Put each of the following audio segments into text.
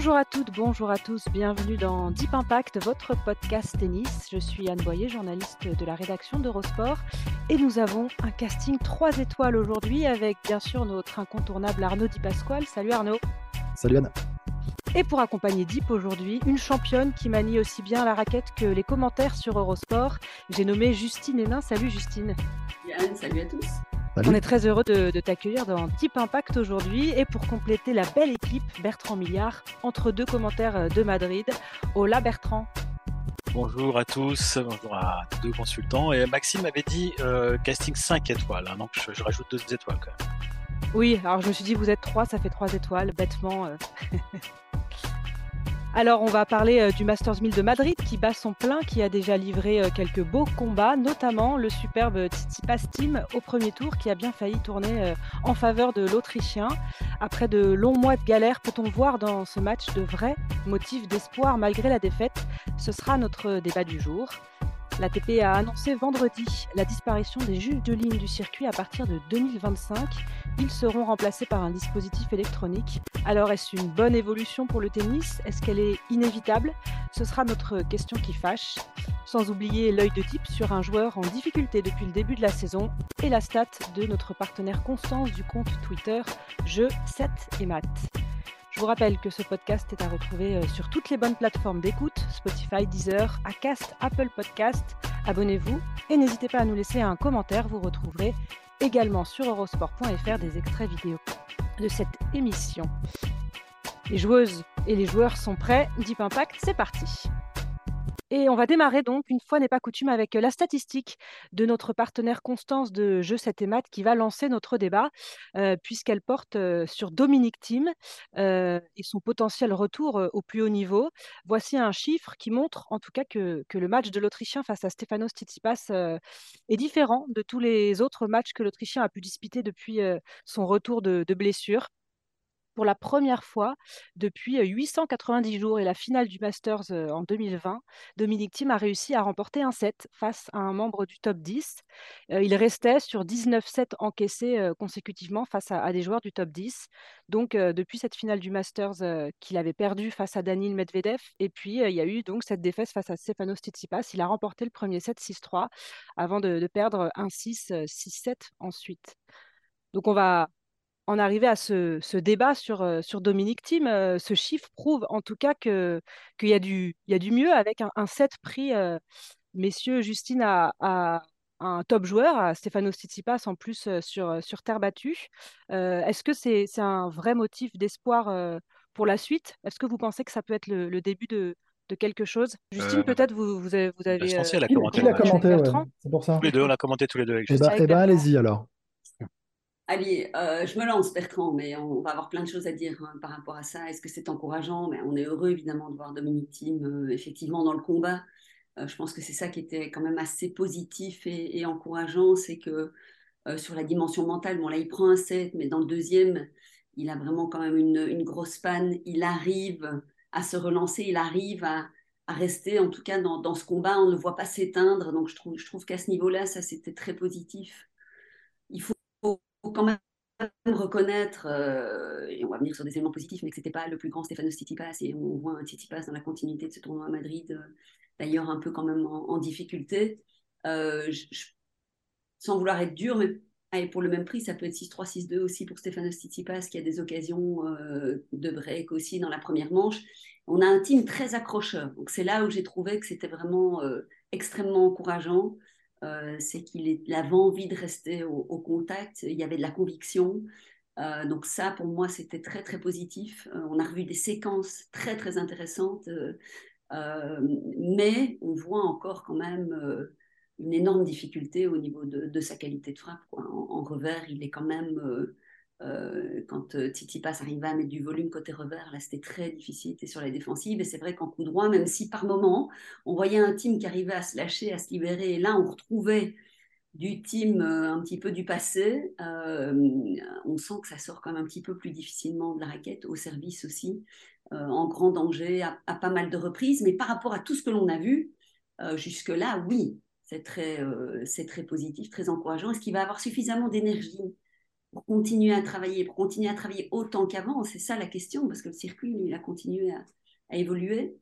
Bonjour à toutes, bonjour à tous, bienvenue dans Deep Impact, votre podcast tennis. Je suis Anne Boyer, journaliste de la rédaction d'Eurosport, et nous avons un casting 3 étoiles aujourd'hui avec bien sûr notre incontournable Arnaud Di Pasquale. Salut Arnaud. Salut Anne. Et pour accompagner Deep aujourd'hui, une championne qui manie aussi bien la raquette que les commentaires sur Eurosport. J'ai nommé Justine Hénin. Salut Justine. Yann, salut à tous. On est très heureux de, de t'accueillir dans Deep Impact aujourd'hui. Et pour compléter la belle équipe, Bertrand Milliard, entre deux commentaires de Madrid. Hola Bertrand. Bonjour à tous, bonjour à deux consultants. Et Maxime avait dit euh, casting 5 étoiles, hein, donc je, je, rajoute deux étoiles quand même. Oui, alors je me suis dit, vous êtes trois, ça fait trois étoiles, bêtement. euh. Alors, on va parler euh, du Masters 1000 de Madrid qui bat son plein, qui a déjà livré euh, quelques beaux combats, notamment le superbe Tsitsipas Team au premier tour qui a bien failli tourner euh, en faveur de l'Autrichien. Après de longs mois de galère, peut-on voir dans ce match de vrais motifs d'espoir malgré la défaite? Ce sera notre débat du jour. L'ATP a annoncé vendredi la disparition des juges de ligne du circuit à partir de 2025. Ils seront remplacés par un dispositif électronique. Alors est-ce une bonne évolution pour le tennis? Est-ce qu'elle est inévitable? Ce sera notre question qui fâche. Sans oublier l'œil de type sur un joueur en difficulté depuis le début de la saison et la stat de notre partenaire Constance du compte Twitter Jeux 7 et Math. Je vous rappelle que ce podcast est à retrouver euh, sur toutes les bonnes plateformes d'écoute, Spotify, Deezer, Acast, Apple Podcast. Abonnez-vous et n'hésitez pas à nous laisser un commentaire. Vous retrouverez également sur eurosport.fr des extraits vidéo de cette émission. Les joueuses et les joueurs sont prêts. Deep Impact, c'est parti. Et on va démarrer donc, une fois n'est pas coutume, avec la statistique de notre partenaire Constance de Jeux 7 et Maths qui va lancer notre débat, euh, puisqu'elle porte euh, sur Dominique Thiem euh, et son potentiel retour euh, au plus haut niveau. Voici un chiffre qui montre en tout cas que, le match de l'Autrichien face à Stefanos Tsitsipas euh, est différent de tous les autres matchs que l'Autrichien a pu disputer depuis euh, son retour de blessure pour la première fois depuis 890 jours et la finale du Masters en 2020, Dominique Thiem a réussi à remporter un set face à un membre du top 10. Il restait sur 19 sets encaissés consécutivement face à, des joueurs du top 10. Donc depuis cette finale du Masters qu'il avait perdu face à Daniil Medvedev et puis il y a eu donc cette défaite face à Stefanos Tsitsipas. Il a remporté le premier set 6-3 avant de, de perdre 1-6, 6-7 ensuite. Donc on va en arriver à ce, ce débat sur, euh, sur Dominique Thiem, euh, ce chiffre prouve en tout cas qu'il y, a du- il y a du mieux avec un, un set pris, euh, messieurs, Justine, à, à un top joueur, à Stefanos Tsitsipas en plus euh, sur, sur terre battue. Euh, est-ce que c'est un vrai motif d'espoir euh, pour la suite? Est-ce que vous pensez que ça peut être le, le début de, de quelque chose? Justine, Euh, peut-être vous, vous avez, vous avez elle a commenté ouais, c'est pour ça. Tous les deux, on a commenté tous les deux avec Eh Justine. ben, eh ben, allez-y alors. Allez, euh, je me lance, Bertrand, mais on va avoir plein de choses à dire hein, par rapport à ça. Est-ce que c'est encourageant? Mais on est heureux, évidemment, de voir Dominique Thiem euh, effectivement dans le combat. Euh, je pense que c'est ça qui était quand même assez positif et, encourageant, c'est que sur la dimension mentale, bon là, il prend un set, mais dans le deuxième, il a vraiment quand même une, grosse panne. Il arrive à se relancer, il arrive à, rester, en tout cas, dans, ce combat. On ne le voit pas s'éteindre. Donc, je trouve qu'à ce niveau-là, ça, c'était très positif. Faut quand même reconnaître, euh, et on va venir sur des éléments positifs, mais que c'était pas le plus grand Stefanos Tsitsipas, et on voit un Tsitsipas dans la continuité de ce tournoi à Madrid, euh, d'ailleurs un peu quand même en, difficulté. Euh, sans vouloir être dur, mais pour le même prix, ça peut être 6-3, 6-2 aussi pour Stefanos Tsitsipas, qui a des occasions de break aussi dans la première manche. On a un team très accrocheur, donc c'est là où j'ai trouvé que c'était vraiment extrêmement encourageant. Euh, c'est qu'il avait envie de rester au, contact, il y avait de la conviction. Euh, donc ça, pour moi, c'était très, très positif. Euh, on a revu des séquences très, très intéressantes, mais on voit encore quand même une énorme difficulté au niveau de, sa qualité de frappe. En, revers, il est quand même, euh, euh, quand Titi passe arrivait à mettre du volume côté revers, là c'était très difficile, et sur la défensive. Et c'est vrai qu'en coup droit, même si par moment on voyait un team qui arrivait à se lâcher, à se libérer, et là on retrouvait du team un petit peu du passé, on sent que ça sort quand même un petit peu plus difficilement de la raquette, au service aussi, en grand danger à, pas mal de reprises. Mais par rapport à tout ce que l'on a vu, jusque-là, oui, c'est très, euh, c'est très positif, très encourageant. Est-ce qu'il va avoir suffisamment d'énergie pour continuer à travailler, pour continuer à travailler autant qu'avant C'est ça la question, parce que le circuit, il a continué à, évoluer.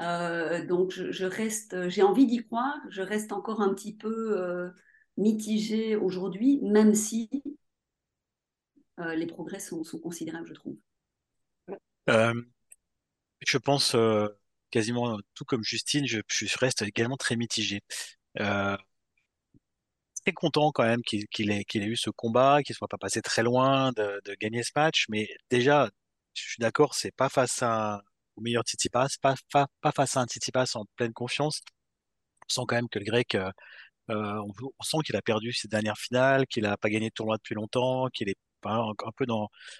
Euh, donc, je, reste, j'ai envie d'y croire. Je reste encore un petit peu euh, mitigée aujourd'hui, même si les progrès sont, considérables, je trouve. je pense quasiment tout comme Justine, je, je, reste également très mitigé. Content quand même qu'il ait, eu ce combat, qu'il soit pas passé très loin de, gagner ce match. Mais déjà, je suis d'accord, c'est pas face à, au meilleur Tsitsipas, pas, pas, face à un Tsitsipas en pleine confiance. On sent quand même que le grec, euh, euh on, sent qu'il a perdu ses dernières finales, qu'il a pas gagné de tournoi depuis longtemps, qu'il est un, peu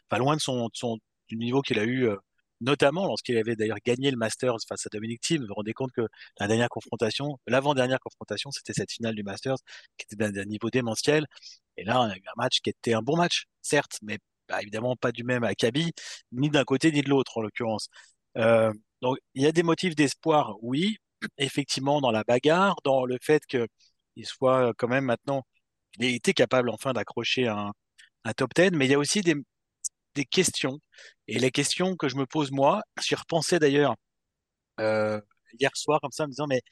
pas loin de son, de son du niveau qu'il a eu euh, notamment lorsqu'il avait d'ailleurs gagné le Masters face à Dominic Thiem. Vous vous rendez compte que la dernière confrontation, l'avant-dernière confrontation, c'était cette finale du Masters qui était d'un niveau démentiel. Et là, on a eu un match qui était un bon match, certes, mais bah, évidemment pas du même Kaby, ni d'un côté ni de l'autre en l'occurrence. Euh, donc il y a des motifs d'espoir, oui, effectivement dans la bagarre, dans le fait qu'il soit quand même maintenant, il a été capable enfin d'accrocher un, un top 10, mais il y a aussi des, des questions. Et les questions que je me pose moi, j'y repensais d'ailleurs euh, hier soir comme ça, en me disant, mais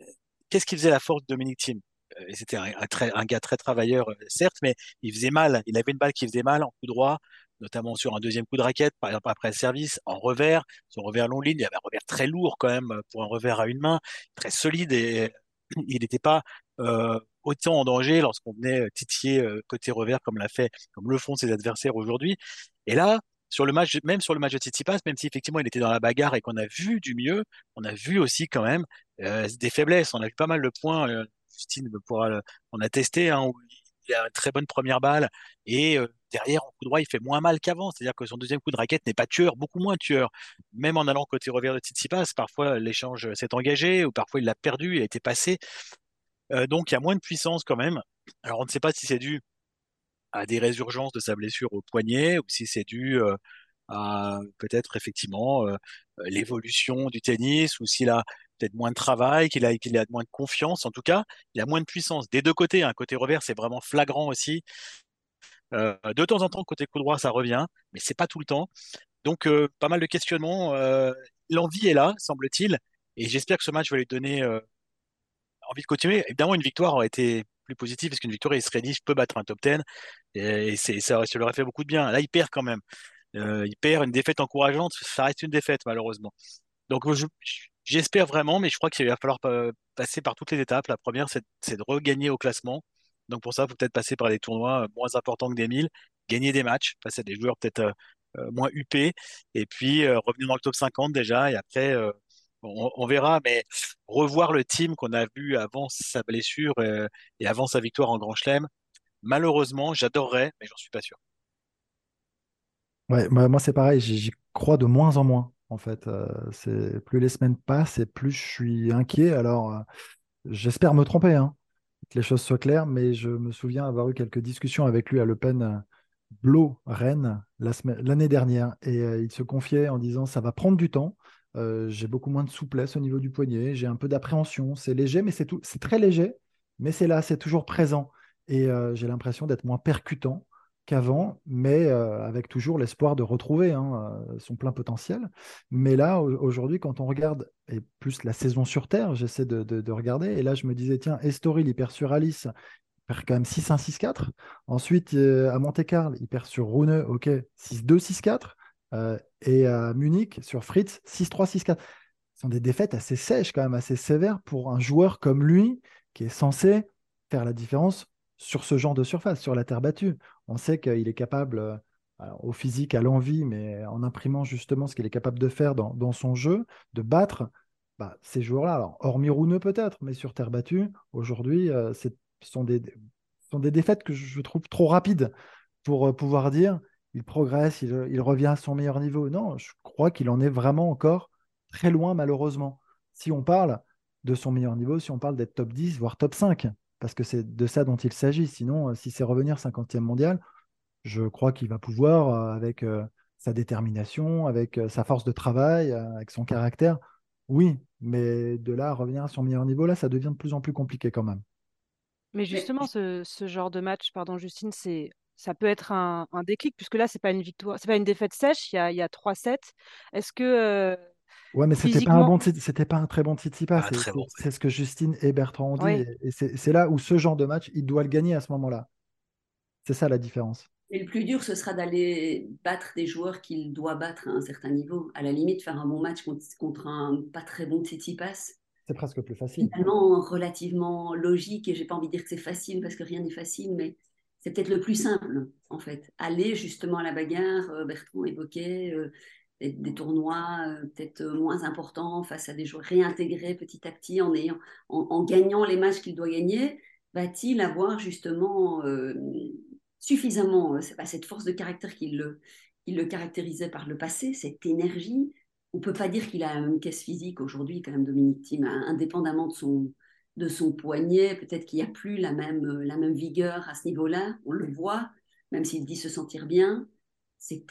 euh, qu'est-ce qui faisait la force de Dominique Thiem? Euh, C'était un, un, gars très travailleur, certes, mais il faisait mal. Il avait une balle qui faisait mal en coup droit, notamment sur un deuxième coup de raquette, par exemple après le service, en revers, son revers long ligne, il avait un revers très lourd quand même pour un revers à une main, très solide et il n'était pas autant en danger lorsqu'on venait euh, titiller euh, côté revers comme l'a fait, comme le font ses adversaires aujourd'hui. Et là, sur le match, même sur le match de Tsitsipas, même si effectivement il était dans la bagarre et qu'on a vu du mieux, on a vu aussi quand même euh, des faiblesses. On a vu pas mal de points. Justine pourra, on a testé hein, où il a une très bonne première balle et derrière en coup droit il fait moins mal qu'avant. C'est-à-dire que son deuxième coup de raquette n'est pas tueur, beaucoup moins tueur. Même en allant côté revers de Tsitsipas, parfois l'échange s'est engagé ou parfois il l'a perdu, il a été passé. Euh, donc il y a moins de puissance quand même. Alors on ne sait pas si c'est dû à des résurgences de sa blessure au poignet ou si c'est dû euh, à peut-être effectivement euh, l'évolution du tennis ou s'il a peut-être moins de travail, qu'il a, a moins de confiance. En tout cas, il a moins de puissance des deux côtés. Un côté revers, c'est vraiment flagrant aussi. de temps en temps, côté coup droit, ça revient, mais c'est pas tout le temps. Donc, pas mal de questionnements. L'envie est là, semble-t-il, et j'espère que ce match va lui donner envie de continuer. Évidemment, une victoire aurait été plus positive parce qu'une victoire, je peux battre un top 10 et, ça, ça, leur aurait fait beaucoup de bien. Là, il perd quand même. Euh, il perd une défaite encourageante, ça reste une défaite malheureusement. Donc j'espère vraiment, mais je crois qu'il va falloir passer par toutes les étapes. La première, c'est, de regagner au classement. Donc pour ça, il faut peut-être passer par des tournois moins importants que des 1000, gagner des matchs face à des joueurs peut-être euh, euh, moins huppés, et puis revenir dans le top 50 déjà, et après on, verra, mais revoir le team qu'on a vu avant sa blessure euh, et, avant sa victoire en Grand Chelem, malheureusement, j'adorerais, mais j'en suis pas sûr. Ouais, moi, c'est pareil, j'y crois de moins en moins. En fait, euh, plus les semaines passent et plus je suis inquiet. Alors, euh, j'espère me tromper, hein, que les choses soient claires, mais je me souviens avoir eu quelques discussions avec lui à l'Open Blow Rennes l'année dernière, et il se confiait en disant ça va prendre du temps. Euh, j'ai beaucoup moins de souplesse au niveau du poignet, j'ai un peu d'appréhension. C'est léger, mais c'est tout, c'est très léger, mais c'est là, c'est toujours présent. Et euh, j'ai l'impression d'être moins percutant qu'avant, mais euh, avec toujours l'espoir de retrouver hein, son plein potentiel. Mais là, aujourd'hui, quand on regarde, et plus la saison sur Terre, j'essaie de, regarder, et là, je me disais, tiens, Estoril, il perd sur Alice, il perd quand même 6-1, 6-4. Ensuite, à Monte-Carlo, il perd sur Rune, ok, 6-2, 6-4. Euh, et à Munich, sur Fritz, 6-3, 6-4. Ce sont des défaites assez sèches, quand même, assez sévères pour un joueur comme lui, qui est censé faire la différence sur ce genre de surface, sur la terre battue. On sait qu'il est capable, euh, au physique, à l'envie, mais en imprimant justement ce qu'il est capable de faire dans, son jeu, de battre bah, ces joueurs-là, alors hormis Rouneux peut-être, mais sur terre battue, aujourd'hui, ce sont des, sont des défaites que je trouve trop rapides pour pouvoir dire il progresse, il, il, revient à son meilleur niveau. Non, je crois qu'il en est vraiment encore très loin, malheureusement. Si on parle de son meilleur niveau, si on parle d'être top 10, voire top 5, parce que c'est de ça dont il s'agit. Sinon, si c'est revenir 50e mondial, je crois qu'il va pouvoir, avec sa détermination, avec sa force de travail, avec son caractère, oui, mais de là à revenir à son meilleur niveau, là, ça devient de plus en plus compliqué quand même. Mais justement, ce, genre de match, pardon Justine, c'est ça peut être un, déclic, puisque là, c'est pas une victoire, c'est pas une défaite sèche, il y a, il y a 3-7. Est-ce que. Euh, ouais, mais c'était pas un bon c'était pas un très bon Tsitsipas. C'est ce que Justine et Bertrand ont dit. Et c'est là où ce genre de match, il doit le gagner à ce moment-là. C'est ça la différence. Et le plus dur, ce sera d'aller battre des joueurs qu'il doit battre à un certain niveau. À la limite, faire un bon match contre, un pas très bon Tsitsipas. C'est presque plus facile. Finalement, relativement logique, et j'ai pas envie de dire que c'est facile parce que rien n'est facile, mais c'est peut-être le plus simple, en fait. Aller justement à la bagarre, euh, Bertrand évoquait euh, des, tournois euh, peut-être moins importants face à des joueurs réintégrés petit à petit en, gagnant les matchs qu'il doit gagner. Va-t-il avoir justement suffisamment, cette force de caractère qui le, qui le caractérisait par le passé, cette énergie? On peut pas dire qu'il a une caisse physique aujourd'hui, quand même, Dominique Thiem, indépendamment de son, de son poignet. Peut-être qu'il n'y a plus la même, euh, la même vigueur à ce niveau-là. On le voit, même s'il dit se sentir bien. C'est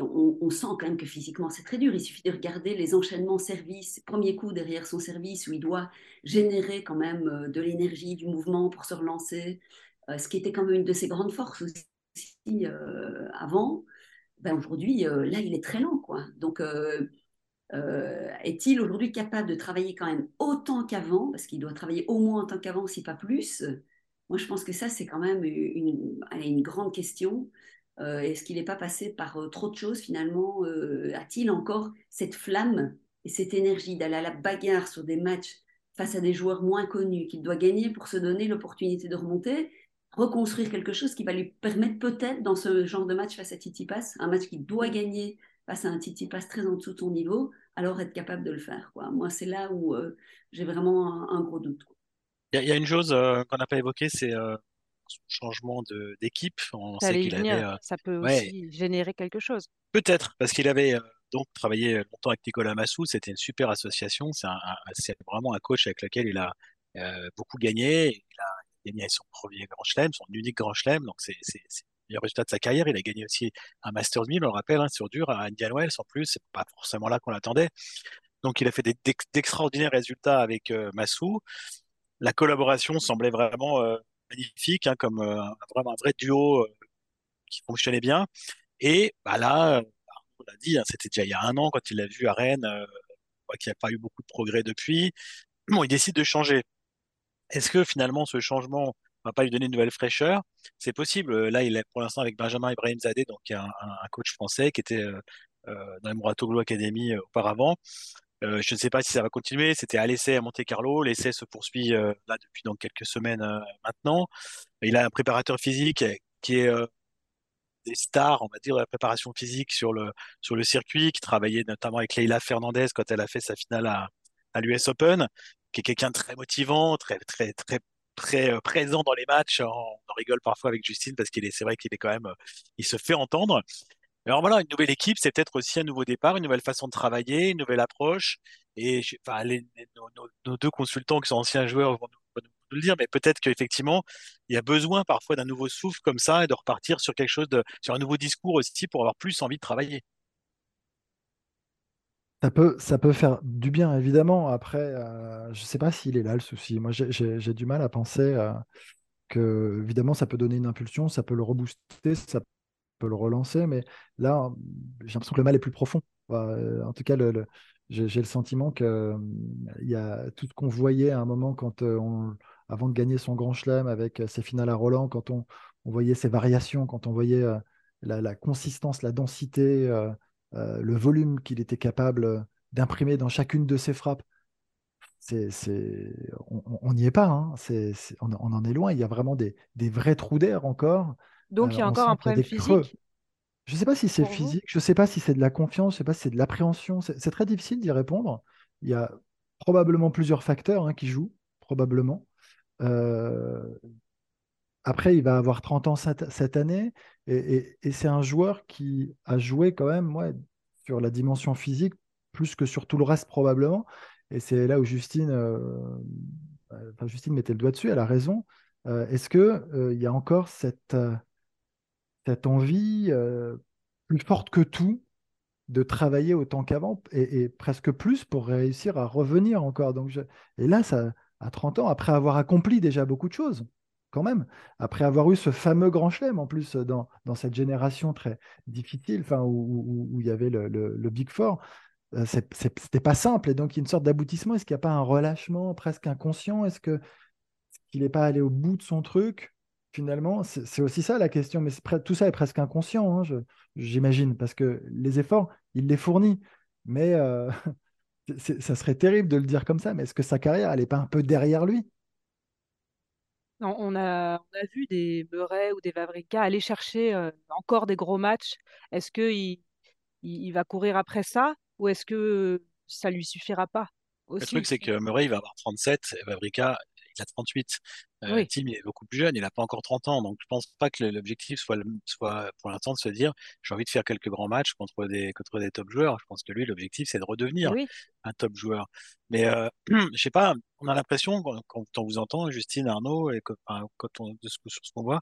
on, sent quand même que physiquement c'est très dur. Il suffit de regarder les enchaînements service, premier coup derrière son service où il doit générer quand même euh, de l'énergie, du mouvement pour se relancer, euh, ce qui était quand même une de ses grandes forces aussi avant. Ben aujourd'hui, là, il est très lent, quoi. Donc euh, est-il aujourd'hui capable de travailler quand même autant qu'avant? Parce qu'il doit travailler au moins autant qu'avant, si pas plus. Moi, je pense que ça, c'est quand même une, grande question. Euh, est-ce qu'il n'est pas passé par euh, trop de choses finalement? A-t-il encore cette flamme et cette énergie d'aller à la bagarre sur des matchs face à des joueurs moins connus qu'il doit gagner pour se donner l'opportunité de remonter, reconstruire quelque chose qui va lui permettre peut-être dans ce genre de match face à Titi Pass, un match qu'il doit gagner face à un Titi passe très en dessous de ton niveau, alors être capable de le faire. Quoi. Moi, c'est là où euh, j'ai vraiment un, gros doute. Il y, a une chose euh, qu'on n'a pas évoquée, c'est euh, son changement d'équipe. On sait qu'il avait, ça peut aussi générer quelque chose. Peut-être, parce qu'il avait donc travaillé longtemps avec Nicolas Massou. C'était une super association. C'est vraiment un coach avec lequel il a beaucoup gagné. Il a gagné son premier grand chelem, son unique grand chelem. Donc c'est meilleur résultat de sa carrière. Il a gagné aussi un Masters 1000, on le rappelle, hein, sur dur à Indian Wells en plus. C'est pas forcément là qu'on l'attendait. Donc il a fait d'extraordinaires résultats avec euh, Massou. La collaboration semblait vraiment euh, magnifique, hein, comme euh, vraiment un vrai duo qui fonctionnait bien. Et bah, là, on l'a dit, hein, c'était déjà il y a un an quand il l'a vu à Rennes, qu'il n'y a pas eu beaucoup de progrès depuis. Bon, il décide de changer. Est-ce que finalement ce changement pas lui donner une nouvelle fraîcheur. C'est possible. Euh, là, il est pour l'instant avec Benjamin Ibrahim Zadeh, donc un, coach français qui était euh, euh dans la Muratoglu Academy auparavant. je ne sais pas si ça va continuer. C'était à l'essai à Monte Carlo. L'essai se poursuit là depuis donc quelques semaines maintenant. Il a un préparateur physique qui est des stars, on va dire, de la préparation physique sur le, circuit, qui travaillait notamment avec Leila Fernandez quand elle a fait sa finale à, à l'US Open, qui est quelqu'un très motivant, très, très, très très euh, présent dans les matchs. On, on rigole parfois avec Justine parce qu'il est, c'est vrai qu'il est quand même, euh, il se fait entendre. Alors voilà, une nouvelle équipe, c'est peut-être aussi un nouveau départ, une nouvelle façon de travailler, une nouvelle approche. Et nos, deux consultants qui sont anciens joueurs vont nous, le dire, mais peut-être qu'effectivement, il y a besoin parfois d'un nouveau souffle comme ça et de repartir sur quelque chose de, sur un nouveau discours aussi pour avoir plus envie de travailler. Ça peut, ça peut faire du bien, évidemment. Après, euh, je ne sais pas s'il est là le souci. Moi, j'ai du mal à penser euh, que, évidemment, ça peut donner une impulsion, ça peut le rebooster, ça peut le relancer. Mais là, j'ai l'impression que le mal est plus profond. Euh, en tout cas, j'ai le sentiment qu'il il y a tout ce qu'on voyait à un moment quand on, avant de gagner son grand chelem avec ses finales à Roland, quand on, voyait ses variations, quand on voyait la, consistance, la densité le volume qu'il était capable euh, d'imprimer dans chacune de ses frappes. C'est, on n'y est pas, hein. on, en est loin. Il y a vraiment des, vrais trous d'air encore. Donc il y a euh, encore un problème physique. Je ne sais pas si c'est physique, je ne sais pas si c'est de la confiance, je ne sais pas si c'est de l'appréhension. C'est, très difficile d'y répondre. Il y a probablement plusieurs facteurs hein, qui jouent, probablement. Euh, après, il va avoir 30 ans cette, année et, c'est un joueur qui a joué quand même ouais, sur la dimension physique plus que sur tout le reste probablement. Et c'est là où Justine, euh, Justine mettait le doigt dessus, elle a raison. Euh, est-ce qu'il il y a encore cette, cette envie plus forte que tout de travailler autant qu'avant et, presque plus pour réussir à revenir encore? Donc Et là, ça, à 30 ans, après avoir accompli déjà beaucoup de choses, quand même, après avoir eu ce fameux grand chelem en plus dans, cette génération très difficile, enfin, où, où, il y avait le, le, Big Four, euh, c'était pas simple. Et donc, il y a une sorte d'aboutissement. Est-ce qu'il n'y a pas un relâchement presque inconscient? Est-ce qu'il n'est pas allé au bout de son truc? Finalement, c'est aussi ça la question, mais tout ça est presque inconscient, hein, j'imagine, parce que les efforts, il les fournit. Mais euh, ça serait terrible de le dire comme ça, mais est-ce que sa carrière, elle n'est pas un peu derrière lui? On a, on a vu des Murray ou des Vavrinka aller chercher euh, encore des gros matchs. Est-ce qu'il il, va courir après ça ou est-ce que ça lui suffira pas Le truc, c'est que Murray va avoir 37 et Vavrinka il a 38. Euh, Tim, il est beaucoup plus jeune, il n'a pas encore 30 ans. Donc, je pense pas que l'objectif soit, soit pour l'instant de se dire j'ai envie de faire quelques grands matchs contre des, contre des top joueurs. Je pense que lui, l'objectif, c'est de redevenir un top joueur. Mais euh, je sais pas, on a l'impression, quand, on vous entend, Justine, Arnaud, et quand, on, de ce, sur ce qu'on voit,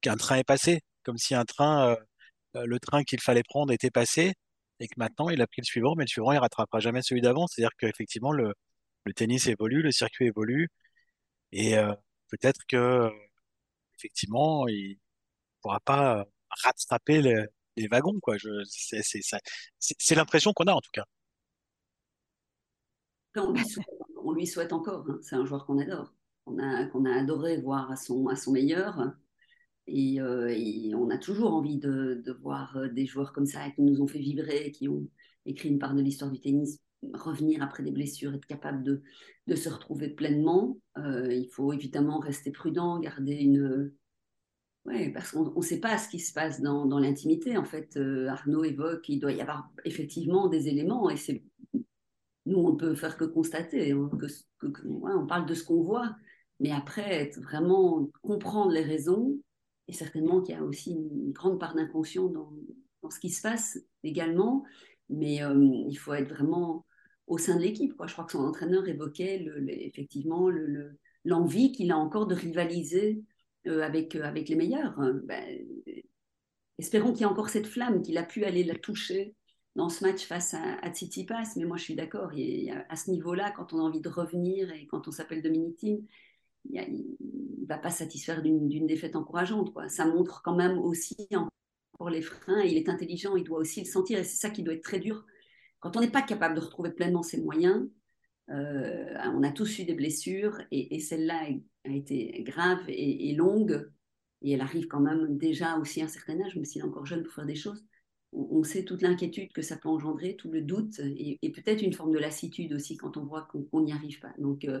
qu'un train est passé, comme si un train, euh, le train qu'il fallait prendre était passé et que maintenant il a pris le suivant, mais le suivant il rattrapera jamais celui d'avant. C'est-à-dire qu'effectivement le, le tennis évolue, le circuit évolue, et euh, peut-être que effectivement, il pourra pas rattraper les, wagons, quoi. C'est, l'impression qu'on a en tout cas. On lui souhaite, encore. Hein. C'est un joueur qu'on adore. Qu'on a adoré voir à son, meilleur. Et, euh, et, on a toujours envie de, de, voir des joueurs comme ça qui nous ont fait vibrer, qui ont écrit une part de l'histoire du tennis revenir après des blessures, être capable de, de se retrouver pleinement. Euh, il faut évidemment rester prudent, garder une... Ouais, parce qu'on ne sait pas ce qui se passe dans, dans l'intimité. En fait, euh, Arnaud évoque qu'il doit y avoir effectivement des éléments, et c'est nous, on peut faire que constater. Hein, que, on parle de ce qu'on voit, mais après, être vraiment comprendre les raisons, et certainement qu'il y a aussi une grande part d'inconscient dans, dans, ce qui se passe également, mais euh, il faut être vraiment au sein de l'équipe. Je crois que son entraîneur évoquait effectivement l'envie le, qu'il a encore de rivaliser euh, avec, euh, avec les meilleurs. Hein. Ben, espérons qu'il y ait encore cette flamme, qu'il a pu aller la toucher dans ce match face à, à Tsitsipas. Mais moi, je suis d'accord. À ce niveau-là, quand on a envie de revenir et quand on s'appelle Dominique Thiem, il ne va pas satisfaire d'une défaite encourageante. Quoi. Ça montre quand même aussi encore les freins. Il est intelligent, il doit aussi le sentir. Et c'est ça qui doit être très dur quand on n'est pas capable de retrouver pleinement ses moyens, euh, on a tous eu des blessures et, celle-là a été grave et, longue et elle arrive quand même déjà aussi à un certain âge, même s'il est encore jeune pour faire des choses. On, sait toute l'inquiétude que ça peut engendrer, tout le doute et, peut-être une forme de lassitude aussi quand on voit qu'on n'y arrive pas. Donc, euh,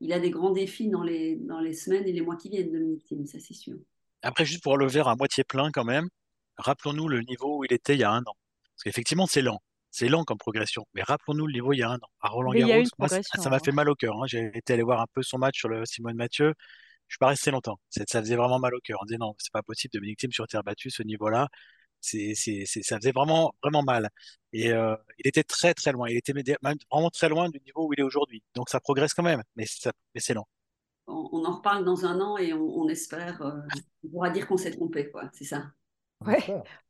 il a des grands défis dans les, semaines et les mois qui viennent, Dominique Thiem, ça c'est sûr. Après, juste pour le verre à moitié plein quand même, rappelons-nous le niveau où il était il y a un an. Parce qu'effectivement, c'est lent. C'est lent comme progression. Mais rappelons-nous le niveau il y a un an. À Roland Garros, ça m'a fait hein. mal au cœur. Hein. J'ai été aller voir un peu son match sur le Simone Mathieu. Je suis pas resté longtemps. Ça faisait vraiment mal au cœur. On disait non, c'est pas possible. Dominique Thiem sur terre battue, ce niveau-là, c'est, ça faisait vraiment, vraiment mal. Et euh, il était très, très loin. Il était vraiment très loin du niveau où il est aujourd'hui. Donc ça progresse quand même, mais, mais c'est lent. On, en reparle dans un an et on, espère, euh, on pourra dire qu'on s'est trompé, quoi. C'est ça. Ouais,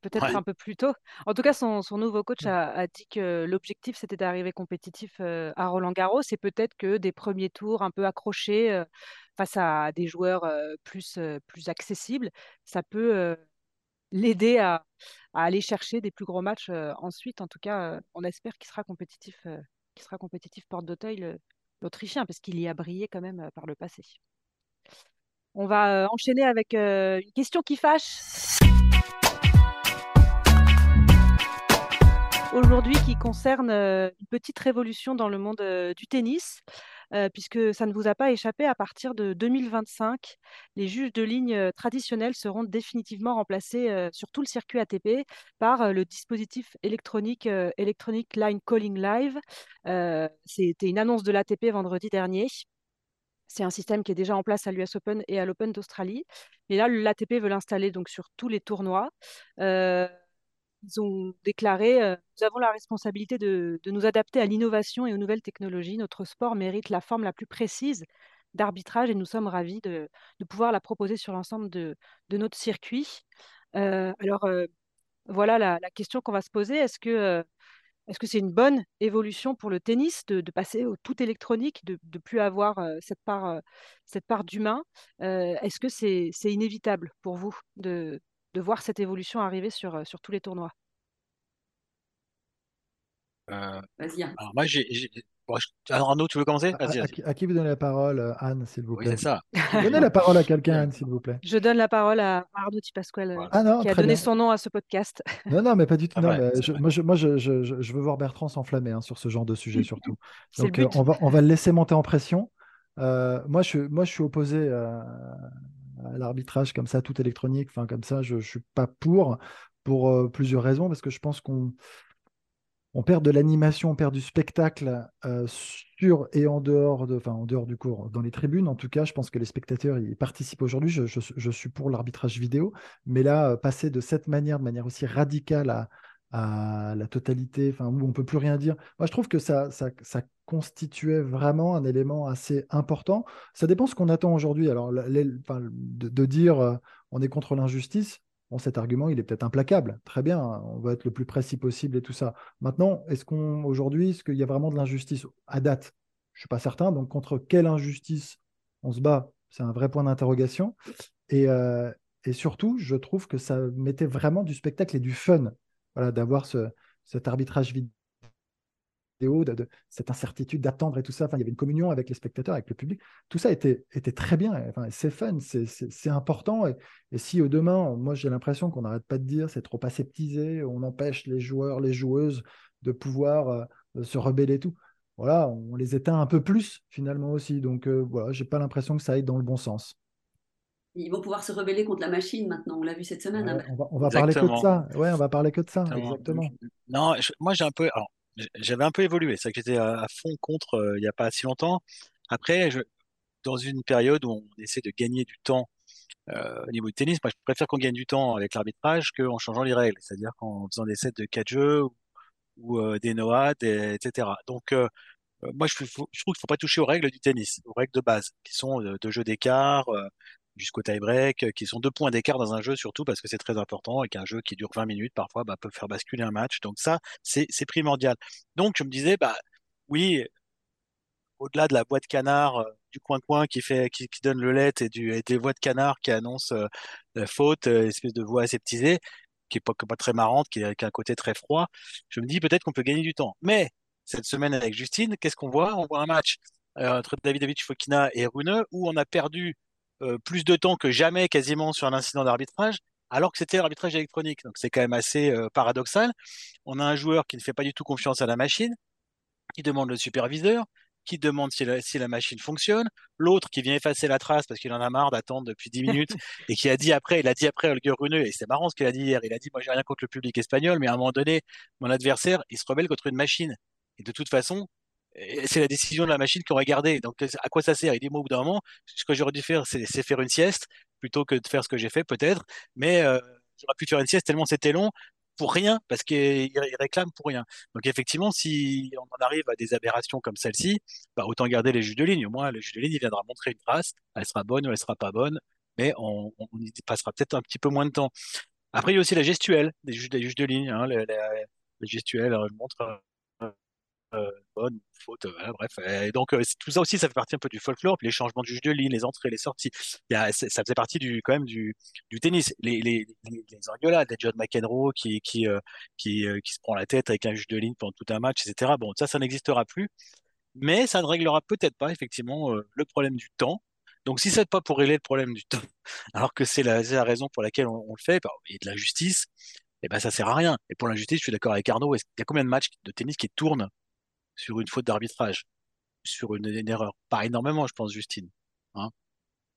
peut-être un peu plus tôt. En tout cas, son, nouveau coach a, dit que l'objectif, c'était d'arriver compétitif à Roland Garros et peut-être que des premiers tours un peu accrochés face à des joueurs plus, plus accessibles, ça peut l'aider à, aller chercher des plus gros matchs ensuite. En tout cas, on espère qu'il sera compétitif, qu'il sera compétitif porte d'Auteuil, l'Autrichien, parce qu'il y a brillé quand même par le passé. On va enchaîner avec une question qui fâche. Aujourd'hui qui concerne euh, une petite révolution dans le monde euh, du tennis. puisque ça ne vous a pas échappé, à partir de 2025, les juges de ligne traditionnels seront définitivement remplacés sur tout le circuit ATP par le dispositif électronique Electronic Line Calling Live. C'était une annonce de l'ATP vendredi dernier. C'est un système qui est déjà en place à l'US Open et à l'Open d'Australie. Et là, l'ATP veut l'installer donc sur tous les tournois. Euh, ont déclaré euh, Nous avons la responsabilité de, nous adapter à l'innovation et aux nouvelles technologies. Notre sport mérite la forme la plus précise d'arbitrage et nous sommes ravis de, pouvoir la proposer sur l'ensemble de, notre circuit. Euh, alors, voilà la, la question qu'on va se poser. Est-ce que est-ce que c'est une bonne évolution pour le tennis de, passer au tout électronique, de ne plus avoir cette part, part d'humain? Est-ce que c'est inévitable pour vous de, voir cette évolution arriver sur, sur tous les tournois? Vas-y. Alors moi, j'ai alors Arnaud, tu veux commencer? À, qui vous donnez la parole, euh, Anne, s'il vous plaît? Oui, c'est ça. Donnez la parole à quelqu'un, Anne, s'il vous plaît. Je donne la parole à Arnaud Tipasquale, euh, ah qui a donné son nom à ce podcast. Non, non, mais pas du tout. Ah moi, je, moi je, je, veux voir Bertrand s'enflammer hein, sur ce genre de sujet, surtout. Donc, euh, on, va, on va le laisser monter en pression. moi, je, moi, je suis opposé à, l'arbitrage comme ça, tout électronique. Enfin, comme ça, je ne suis pas pour, pour plusieurs raisons, parce que je pense qu'on on perd de l'animation, on perd du spectacle euh, sur et en dehors, de, enfin, en dehors du cours, dans les tribunes. En tout cas, je pense que les spectateurs y participent aujourd'hui. Je, suis pour l'arbitrage vidéo, mais là, euh, passer de cette manière, de manière aussi radicale à, la totalité, enfin, où on ne peut plus rien dire, moi, je trouve que ça, ça, constituait vraiment un élément assez important. Ça dépend ce qu'on attend aujourd'hui. Alors, de, dire euh, on est contre l'injustice, Bon, cet argument, il est peut-être implacable. Très bien, on va être le plus précis possible et tout ça. Maintenant, est-ce qu'on aujourd'hui, est-ce qu'il y a vraiment de l'injustice à date? Je ne suis pas certain. Donc, contre quelle injustice on se bat? C'est un vrai point d'interrogation. Et, euh, et, surtout, je trouve que ça mettait vraiment du spectacle et du fun voilà, d'avoir ce, cet arbitrage vidéo de, cette incertitude d'attendre et tout ça. Il y avait une communion avec les spectateurs, avec le public. Tout ça était, très bien. C'est fun, c'est important. Et, si au demain, moi j'ai l'impression qu'on n'arrête pas de dire c'est trop aseptisé, on empêche les joueurs, les joueuses de pouvoir euh, se rebeller tout. Voilà, on les éteint un peu plus finalement aussi. Donc euh, voilà, j'ai pas l'impression que ça aille dans le bon sens. Ils vont pouvoir se rebeller contre la machine maintenant. On l'a vu cette semaine. Hein. on va, parler que de ça. Ouais, on va parler que de ça. Exactement. Non, moi j'ai un peu. Alors, j'avais un peu évolué. C'est que j'étais à, fond contre euh, il n'y a pas si longtemps. Après, je, dans une période où on essaie de gagner du temps euh, au niveau du tennis, moi je préfère qu'on gagne du temps avec l'arbitrage qu'en changeant les règles, c'est-à-dire qu'en faisant des sets de 4 jeux ou, euh, des noades, etc. Donc moi je, je trouve qu'il ne faut pas toucher aux règles du tennis, aux règles de base, qui sont de, jeu d'écart, jusqu'au tie-break, euh, qui sont deux points d'écart dans un jeu, surtout parce que c'est très important et qu'un jeu qui dure 20 minutes, parfois, bah, peut faire basculer un match. Donc ça, c'est primordial. Donc je me disais, bah oui, au-delà de la de canard euh, du coin-coin qui fait qui, donne le lait et, des voix de canard qui annoncent euh, la faute, espèce de voix aseptisée, qui est pas, pas très marrante, qui, a un côté très froid, je me dis peut-être qu'on peut gagner du temps. Mais cette semaine avec Justine, qu'est-ce qu'on voit? On voit un match entre David David Fokina et Rune où on a perdu euh, plus de temps que jamais quasiment sur un incident d'arbitrage, alors que c'était l'arbitrage électronique. Donc c'est quand même assez euh, paradoxal. On a un joueur qui ne fait pas du tout confiance à la machine, qui demande le superviseur, qui demande si la, si la machine fonctionne, l'autre qui vient effacer la trace parce qu'il en a marre d'attendre depuis 10 minutes et qui a dit après, il a dit après Holger Rune, et c'est marrant ce qu'il a dit hier, il a dit moi j'ai rien contre le public espagnol, mais à un moment donné, mon adversaire, il se rebelle contre une machine. Et de toute façon, c'est la décision de la machine qu'on aurait gardé. Donc, à quoi ça sert? Il dit, moi, au bout d'un moment, ce que j'aurais dû faire, c'est faire une sieste plutôt que de faire ce que j'ai fait, peut-être. Mais euh, j'aurais pu faire une sieste tellement c'était long pour rien, parce qu'il réclame pour rien. Donc, effectivement, si on en arrive à des aberrations comme celle-ci, bah, autant garder les juges de ligne. Au moins, le juge de ligne, il viendra montrer une trace. Elle sera bonne ou elle sera pas bonne, mais on, y passera peut-être un petit peu moins de temps. Après, il y a aussi la gestuelle des juges, de ligne. Hein, les, gestuelles, montrent euh, bonne, faute, bref. Et donc euh, tout ça aussi, ça fait partie un peu du folklore, les changements de juge de ligne, les entrées, les sorties. Ça faisait partie du quand même du, tennis. Les, les, les, les engueulades, des John McEnroe qui qui euh, qui, qui se prend la tête avec un juge de ligne pendant tout un match, etc. Bon, ça, ça n'existera plus, mais ça ne réglera peut-être pas effectivement le problème du temps. Donc si c'est pas pour régler le problème du temps, alors que c'est la, raison pour laquelle on, le fait, bah, a de la justice, et eh ben ça sert à rien. Et pour la justice, je suis d'accord avec Arnaud. Il y a combien de matchs de tennis qui tournent? Sur une faute d'arbitrage. sur une, une erreur. Pas énormément, je pense, Justine. Hein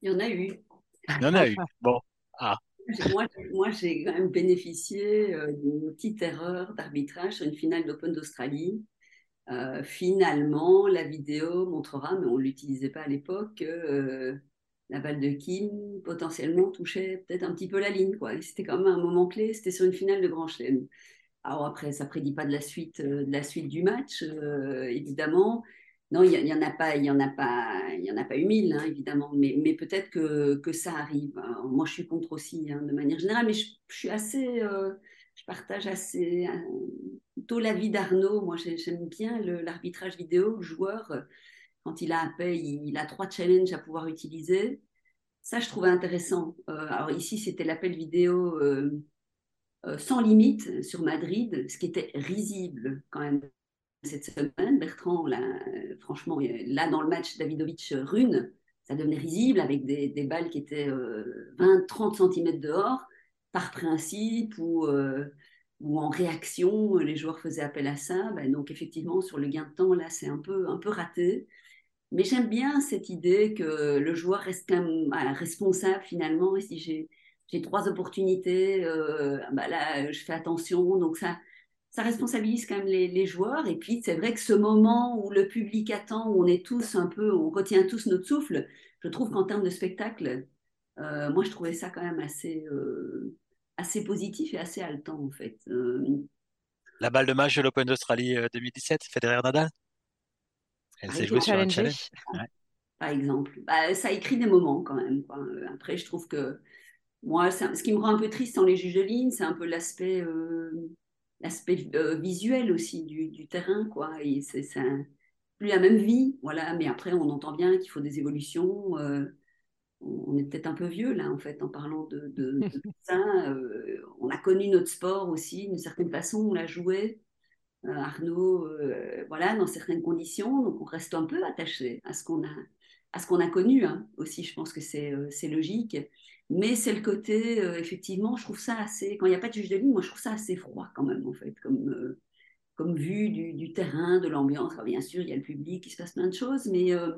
Il y en a eu. Il y en a eu. Bon. Ah. Moi, moi j'ai quand même bénéficié euh, d'une petite erreur d'arbitrage sur une finale d'Open d'Australie. Euh, finalement, la vidéo montrera, mais on ne l'utilisait pas à l'époque, que euh, la balle de Kim potentiellement touchait peut-être un petit peu la ligne. C'était quand même un moment clé, c'était sur une finale de Grand Chelem. Alors après, ça ne prédit pas de la suite, de la suite du match, évidemment. Non, il n'y en a pas, il y en a pas, il y en a pas eu mille, hein, évidemment, mais, peut-être que, que, ça arrive. moi, je suis contre aussi, hein, de manière générale, mais je, suis assez, euh, je partage assez euh, plutôt l'avis d'Arnaud. Moi, j'aime bien l'arbitrage vidéo. Le joueur, quand il a un paix, il, a trois challenges à pouvoir utiliser. Ça, je trouvais intéressant. Euh, alors ici, c'était l'appel vidéo sans limite sur Madrid, ce qui était risible quand même cette semaine. Bertrand, là, franchement, là dans le match Davidovic-Rune, ça devenait risible avec des, balles qui étaient 20-30 euh, cm dehors, par principe, ou, euh, en réaction, les joueurs faisaient appel à ça. Ben, donc effectivement, sur le gain de temps, là, c'est un peu, un peu raté. Mais j'aime bien cette idée que le joueur reste quand même responsable finalement. Trois opportunités, euh, ben là, je fais attention. Donc ça, ça responsabilise quand même les, joueurs. Et puis, c'est vrai que ce moment où le public attend, où on est tous un peu, on retient tous notre souffle, je trouve qu'en termes de spectacle, euh, moi, je trouvais ça quand même assez, euh, assez positif et assez haletant, en fait. La balle de match de l'Open d'Australie 2017, Federer-Nadal Elle s'est jouée sur un challenge Par exemple. Bah, ça écrit des moments, quand même. Après, je trouve que moi, ce qui me rend un peu triste dans les juges de ligne, c'est un peu l'aspect l'aspect euh, visuel aussi du, terrain, quoi. Et c'est plus la même vie, voilà. Mais après, on entend bien qu'il faut des évolutions. Euh, on est peut-être un peu vieux là, en fait, en parlant de, tout ça. Euh, on a connu notre sport aussi d'une certaine façon, on l'a joué. Arnaud, voilà, dans certaines conditions, donc on reste un peu attaché à ce qu'on a, à ce qu'on a connu hein. aussi. Je pense que c'est logique. Mais c'est le côté, euh, effectivement, je trouve ça assez. Quand il n'y a pas de juge de ligne, moi, je trouve ça assez froid quand même, en fait, comme, euh, comme vue du, terrain, de l'ambiance. bien sûr, il y a le public, il se passe plein de choses, mais euh,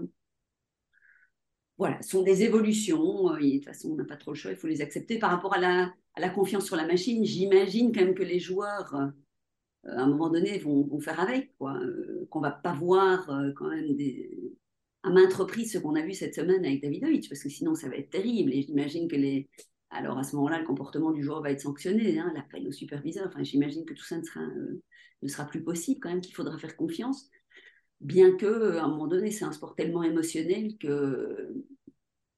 voilà, ce sont des évolutions. De toute façon, on n'a pas trop le choix, il faut les accepter. Par rapport à la, confiance sur la machine, j'imagine quand même que les joueurs, à un moment donné, vont, vont faire avec, quoi. qu'on ne va pas voir quand même des à maintes reprises ce qu'on a vu cette semaine avec Davidovic, parce que sinon ça va être terrible. Et j'imagine que les. Alors à ce moment-là, le comportement du joueur va être sanctionné, hein, l'appel au superviseur. Enfin, j'imagine que tout ça ne sera, euh, ne sera plus possible quand même, qu'il faudra faire confiance. Bien que, à un moment donné, c'est un sport tellement émotionnel que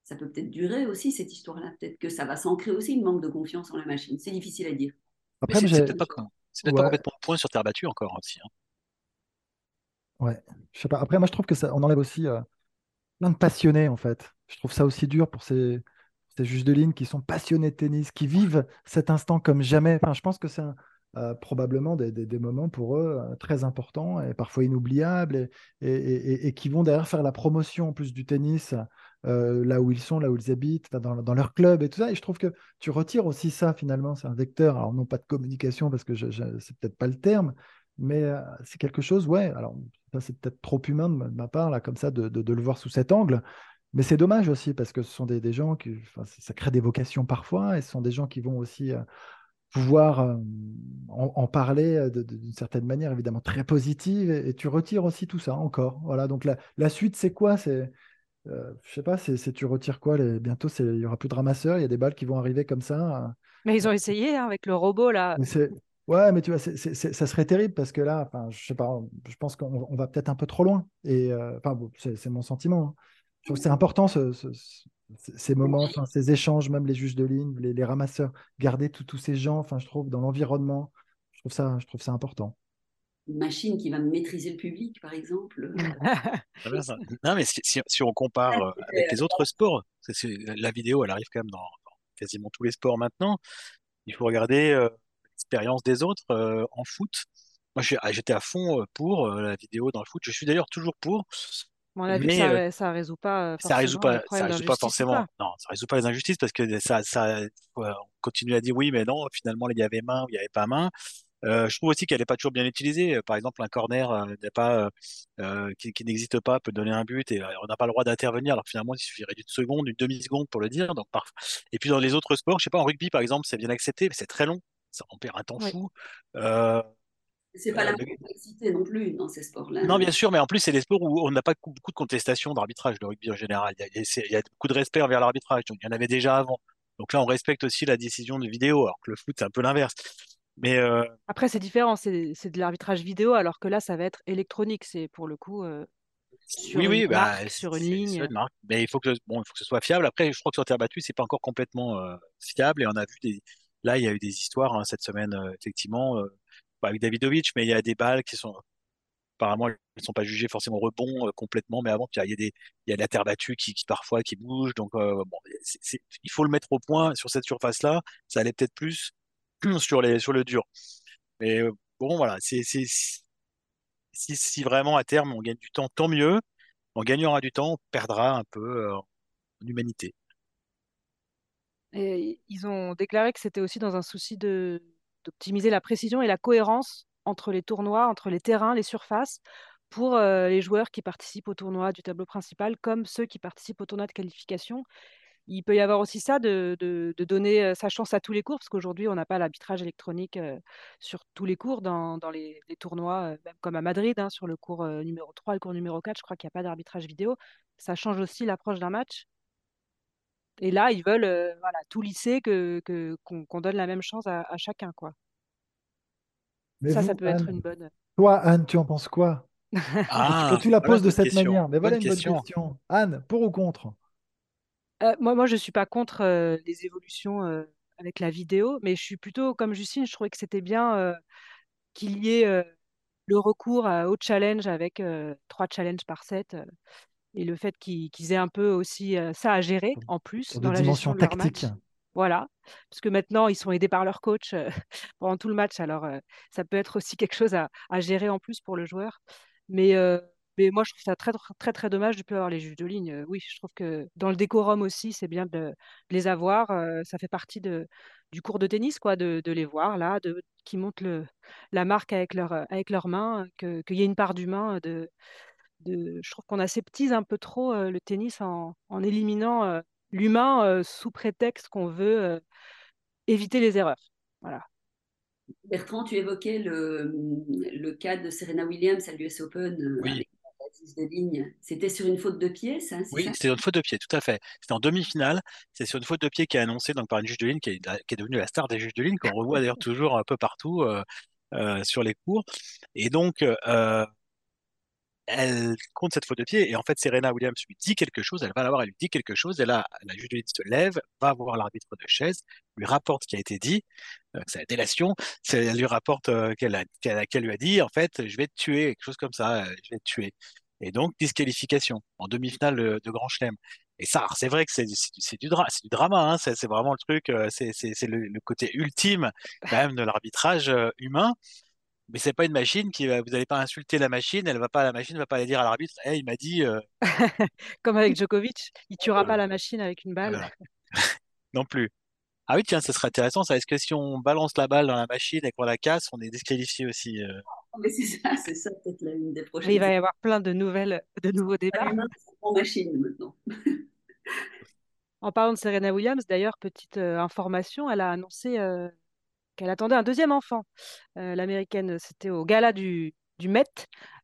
ça peut peut-être durer aussi cette histoire-là. Peut-être que ça va s'ancrer aussi le manque de confiance en la machine. C'est difficile à dire. Après, c'est peut-être pas, peut pas complètement point sur terre battue encore aussi. Hein. Ouais, je sais pas. Après, moi, je trouve que ça, on enlève aussi euh, de passionnés, en fait. Je trouve ça aussi dur pour ces, juges de ligne qui sont passionnés de tennis, qui vivent cet instant comme jamais. Enfin, je pense que c'est euh, probablement des, moments pour eux euh, très importants et parfois inoubliables et, qui vont derrière faire la promotion en plus du tennis là où ils sont, là où ils habitent, dans, leur club et tout ça. Et je trouve que tu retires aussi ça finalement. C'est un vecteur, alors non pas de communication parce que je, je c'est peut-être pas le terme, mais c'est quelque chose, ouais, alors c'est peut-être trop humain de ma, part, là, comme ça, de, de, le voir sous cet angle. Mais c'est dommage aussi parce que ce sont des, des gens qui, ça crée des vocations parfois, et ce sont des gens qui vont aussi pouvoir en, en, parler d'une certaine manière, évidemment très positive, et, tu retires aussi tout ça encore. Voilà, donc la, la suite, c'est quoi? C'est, euh, je sais pas, c'est tu retires quoi? Les... Bientôt, il y aura plus de ramasseurs, il y a des balles qui vont arriver comme ça. Mais ils ont essayé hein, avec le robot là. Ouais, mais tu vois, ça serait terrible parce que là, enfin, je sais pas, je pense qu'on va peut-être un peu trop loin. Et euh, enfin, c'est mon sentiment. Hein. Je trouve que c'est important ces moments, ces échanges, même les juges de ligne, les, ramasseurs, garder tous ces gens. Enfin, je trouve dans l'environnement, je trouve ça, je trouve ça important. Une machine qui va maîtriser le public, par exemple. non, mais si, on compare euh, avec les autres sports, la vidéo, elle arrive quand même dans, quasiment tous les sports maintenant. Il faut regarder. Euh, expérience des autres euh, en foot. Moi, ah, j'étais à fond euh, pour euh, la vidéo dans le foot. Je suis d'ailleurs toujours pour. vu ça, ça résout pas. Ça résout pas, ça résout pas forcément. Non, ça résout pas les injustices parce que ça, ça, on continue à dire oui, mais non, finalement, il y avait main ou il n'y avait pas main. Euh, je trouve aussi qu'elle n'est pas toujours bien utilisée. Par exemple, un corner euh, n'est pas, euh, qui, qui n'existe pas peut donner un but et on n'a pas le droit d'intervenir. Alors finalement, il suffirait d'une seconde, d'une demi-seconde pour le dire. Donc, parf- Et puis dans les autres sports, je sais pas, en rugby par exemple, c'est bien accepté, mais c'est très long. Ça, on perd un temps Oui. fou. Euh, C'est pas euh, la complexité non plus dans ces sports-là. Non, bien sûr, mais en plus, c'est des sports où on n'a pas beaucoup de contestation d'arbitrage, le rugby en général. Il y a, il y beaucoup de respect envers l'arbitrage, donc il y en avait déjà avant. Donc là, on respecte aussi la décision de vidéo, alors que le foot, c'est un peu l'inverse. Mais euh, Après, c'est différent, c'est de l'arbitrage vidéo, alors que là, ça va être électronique. C'est pour le coup euh, oui, sur une oui, bah, marque, sur une ligne. une marque. Mais il faut que, bon, il faut que ce soit fiable. Après, je crois que sur terre battue, c'est pas encore complètement euh, fiable. Et on a vu des, là, il y a eu des histoires hein, cette semaine, euh, effectivement, euh, pas avec Davidovic, mais il y a des balles qui sont apparemment, elles ne sont pas jugées forcément rebond euh, complètement, mais avant, il y a, il y a des, il y a de la terre battue qui, qui parfois qui bouge. Donc, euh, bon, il faut le mettre au point sur cette surface-là. Ça allait peut-être plus sur les, sur le dur. Mais euh, bon, voilà, c'est, si, si vraiment à terme on gagne du temps, tant mieux. En gagnant du temps, on perdra un peu en humanité. Et ils ont déclaré que c'était aussi dans un souci d'optimiser la précision et la cohérence entre les tournois, entre les terrains, les surfaces, pour euh, les joueurs qui participent au tournoi du tableau principal, comme ceux qui participent au tournoi de qualification. Il peut y avoir aussi ça de, donner euh, sa chance à tous les cours, parce qu'aujourd'hui, on n'a pas l'arbitrage électronique euh, sur tous les cours dans, les, tournois, même comme à Madrid, hein, sur le cours numéro 3, le cours numéro 4, je crois qu'il n'y a pas d'arbitrage vidéo. Ça change aussi l'approche d'un match. Et là, ils veulent euh, voilà, tout lisser, que, que, qu'on, qu'on donne la même chance à, à chacun, quoi. Mais Ça, ça vous, peut être une bonne. toi, Anne, tu en penses quoi? Que tu, que Ah, tu la voilà poses une de bonne cette question. manière. Mais voilà Bonne une bonne question. question. Anne, pour ou contre? Euh, moi, moi, je suis pas contre euh, les évolutions euh, avec la vidéo, mais je suis plutôt comme Justine, je trouvais que c'était bien euh, qu'il y ait euh, le recours à- au challenge avec euh, trois challenges par set euh, et le fait qu'ils aient un peu aussi ça à gérer en plus dans la gestion de leur match. Voilà, parce que maintenant ils sont aidés par leur coach pendant tout le match, alors ça peut être aussi quelque chose à, à gérer en plus pour le joueur. Mais, euh, mais moi je trouve ça très très très, dommage de ne plus avoir les juges de ligne. Oui, je trouve que dans le décorum aussi c'est bien de, de les avoir. ça fait partie de, du cours de tennis quoi, de, de les voir là, de, qui montent le, la marque avec, leur, avec leurs mains, que- qu'il y ait une part d'humain. De, de, je trouve qu'on aseptise un peu trop euh, le tennis en, en éliminant euh, l'humain euh, sous prétexte qu'on veut éviter les erreurs. Voilà. Bertrand, tu évoquais le, le cas de Serena Williams à l'US Open Oui, avec la juge de ligne. C'était sur une faute de pied, ça, oui, c'était une faute de pied, tout à fait. C'était en demi-finale. C'est sur une faute de pied qui est annoncée donc par une juge de ligne qui est, qui est devenue la star des juges de ligne qu'on revoit d'ailleurs toujours un peu partout sur les cours. Et donc, elle compte cette faute de pied et en fait Serena Williams lui dit quelque chose, elle va la voir, elle lui dit quelque chose et là la juge se lève, va voir l'arbitre de chaise, lui rapporte ce qui a été dit, euh, c'est la délation, elle lui rapporte euh, qu'elle a- qu'elle lui a dit en fait je vais te tuer, quelque chose comme ça, euh, je vais te tuer. Et donc disqualification en demi-finale de, Grand Chelem. Et ça, c'est vrai que c'est du, du, dra- du drama, hein, c'est vraiment le truc, c'est le, le côté ultime quand même de l'arbitrage humain. Mais c'est pas une machine qui va, vous n'allez pas insulter la machine, elle va pas, la machine va pas aller dire à l'arbitre, hey, il m'a dit, euh, Comme avec Djokovic, il tuera pas la machine avec une balle. voilà, non plus. Ah oui, tiens, ça serait intéressant, ça. Est-ce que si on balance la balle dans la machine et qu'on la casse, on est disqualifié aussi? euh? Mais c'est ça, c'est ça peut-être la- une des Mais il prochaines va y avoir plein de nouvelles, de nouveaux débats. L'humain, c'est en machine maintenant. En parlant de Serena Williams, d'ailleurs, petite euh, information, elle a annoncé euh, qu'elle attendait un deuxième enfant. Euh, L'américaine, c'était au gala du, du Met,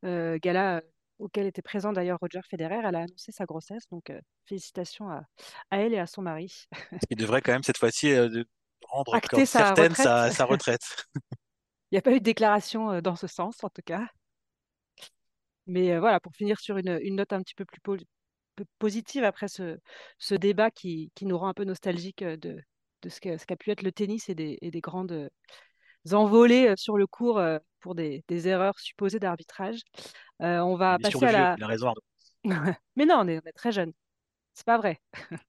euh, gala euh, auquel était présent d'ailleurs Roger Federer. Elle a annoncé sa grossesse, donc euh, félicitations à, à elle et à son mari. Il devrait quand même cette fois-ci rendre Acter sa certaine retraite. sa, sa retraite. Il n'y a pas eu de déclaration dans ce sens, en tout cas. Mais voilà, pour finir sur une, une note un petit peu plus po- positive après ce, ce débat qui, qui nous rend un peu nostalgique de, de ce qu'a ce pu être le tennis et des, et des grandes euh, envolées euh, sur le court euh, pour des, des erreurs supposées d'arbitrage. Euh, on va passer de à la... il a raison, Arnaud. Mais non, on est, on est très jeunes. C'est pas vrai.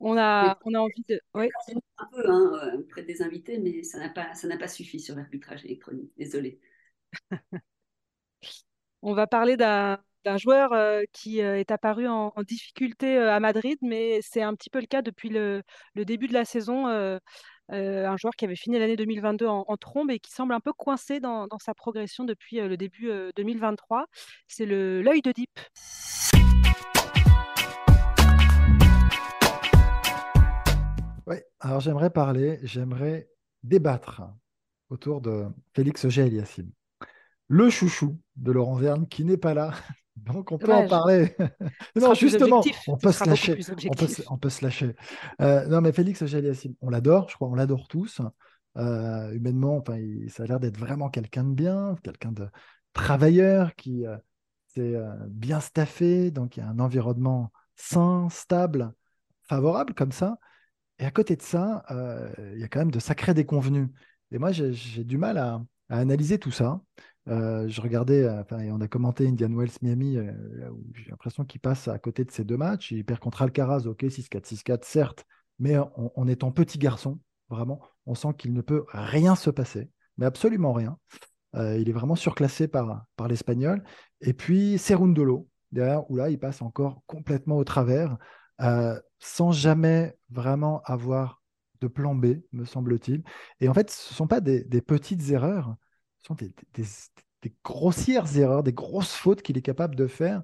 On a, on a envie de... Oui, un peu hein, auprès des invités, mais ça n'a pas, ça n'a pas suffi sur l'arbitrage électronique. Désolée. on va parler d'un d'un joueur qui est apparu en, difficulté à Madrid, mais c'est un petit peu le cas depuis le, début de la saison. un joueur qui avait fini l'année 2022 en, trombe et qui semble un peu coincé dans, sa progression depuis le début 2023. C'est l'œil de Deep. Oui, alors j'aimerais parler, j'aimerais débattre autour de Félix Auger-Aliassime, le chouchou de Laurent Verne qui n'est pas là. Donc on peut en parler. non, justement, on peut, se lâcher, on, peut, se lâcher. non, mais Félix on l'adore, je crois, on l'adore tous. Euh, humainement, enfin, ça a l'air d'être vraiment quelqu'un de bien, quelqu'un de travailleur qui euh, s'est euh, bien staffé, donc il y a un environnement sain, stable, favorable comme ça. Et à côté de ça, il y a quand même de sacrés déconvenus. Et moi, j'ai du mal à, analyser tout ça. Je regardais, enfin, on a commenté Indian Wells Miami, où j'ai l'impression qu'il passe à côté de ces deux matchs. Il perd contre Alcaraz, ok, 6-4, 6-4, certes, mais en, étant petit garçon, vraiment, on sent qu'il ne peut rien se passer, mais absolument rien. Euh, il est vraiment surclassé par, par l'Espagnol. Et puis Serundolo, derrière, où là, il passe encore complètement au travers, euh, sans jamais vraiment avoir de plan B, me semble-t-il. Et en fait, ce ne sont pas des, petites erreurs, sont des, grossières erreurs, des grosses fautes qu'il est capable de faire.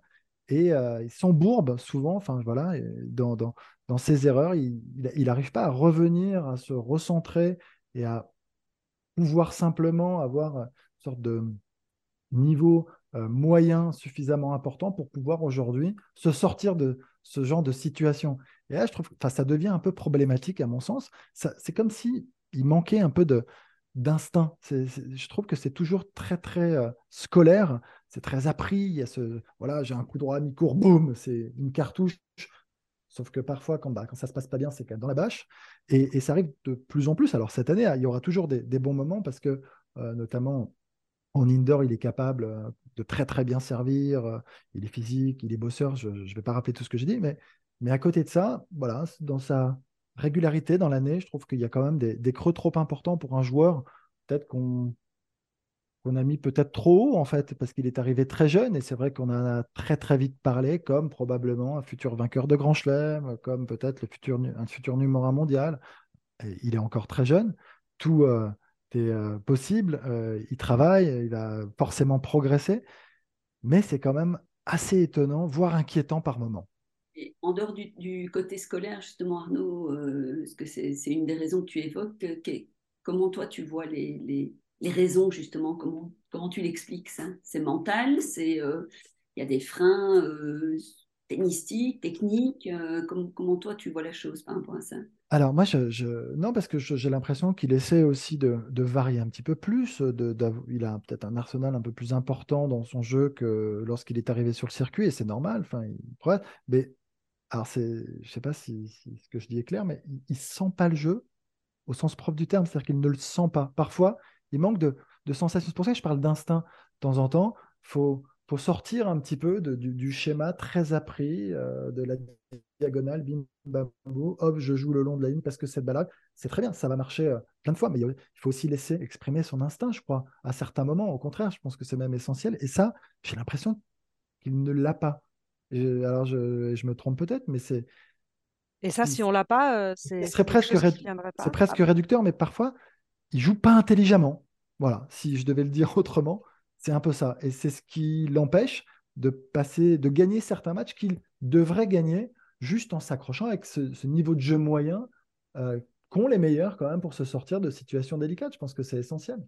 Et euh, ils s'embourbent souvent, enfin voilà, dans, dans, dans ses erreurs, il n'arrive pas à revenir, à se recentrer et à pouvoir simplement avoir une sorte de niveau euh, moyen suffisamment important pour pouvoir aujourd'hui se sortir de ce genre de situation. Et là, je trouve ça devient un peu problématique à mon sens. C'est comme si il manquait un peu de d'instinct. Je trouve que c'est toujours très très euh, scolaire, c'est très appris. Il y a ce voilà, j'ai un coup droit mi-court, boum, c'est une cartouche. Sauf que parfois, quand, bah, quand ça se passe pas bien, c'est quand même dans la bâche. Et, ça arrive de plus en plus. Alors cette année, il y aura toujours des, bons moments parce que, euh, notamment en indoor, il est capable euh, de très très bien servir. Il est physique, il est bosseur. Je ne vais pas rappeler tout ce que j'ai dit, mais, mais à côté de ça, voilà, dans sa régularité dans l'année, je trouve qu'il y a quand même des, creux trop importants pour un joueur. Peut-être qu'on a mis peut-être trop haut, en fait, parce qu'il est arrivé très jeune, et c'est vrai qu'on en a très très vite parlé, comme probablement un futur vainqueur de Grand Chelem, comme peut-être futur, un futur numéro un mondial. il est encore très jeune, tout euh, est euh, possible, euh, il travaille, il va forcément progresser, mais c'est quand même assez étonnant, voire inquiétant par moment. En dehors du, côté scolaire, justement, Arnaud, parce que c'est une des raisons que tu évoques, comment toi tu vois les raisons, justement, comment, tu l'expliques ça? C'est mental, euh, il y a des freins euh, tennistiques, techniques. Euh, comment, comment, toi, tu vois la chose par rapport à ça? Alors moi, je, non, parce que j'ai l'impression qu'il essaie aussi de, varier un petit peu plus. Il a peut-être un arsenal un peu plus important dans son jeu que lorsqu'il est arrivé sur le circuit, et c'est normal. Enfin, mais alors c'est, je sais pas si, ce que je dis est clair, mais il, ne sent pas le jeu au sens propre du terme, c'est-à-dire qu'il ne le sent pas. Parfois, il manque de, sensations. C'est pour ça que je parle d'instinct de temps en temps. Il faut, sortir un petit peu du, schéma très appris euh, de la diagonale, bim, bam, boum, hop, je joue le long de la ligne parce que cette balade, c'est très bien, ça va marcher euh, plein de fois, mais il faut aussi laisser exprimer son instinct, je crois, à certains moments. Au contraire, je pense que c'est même essentiel. Et ça, j'ai l'impression qu'il ne l'a pas. Alors, je, me trompe peut-être, mais c'est. Et ça, si on l'a pas, euh, c'est. presque, c'est presque réducteur, mais parfois, il joue pas intelligemment. Voilà, si je devais le dire autrement, c'est un peu ça. Et c'est ce qui l'empêche de passer, de gagner certains matchs qu'il devrait gagner juste en s'accrochant avec ce, niveau de jeu moyen euh, qu'ont les meilleurs quand même pour se sortir de situations délicates. Je pense que c'est essentiel.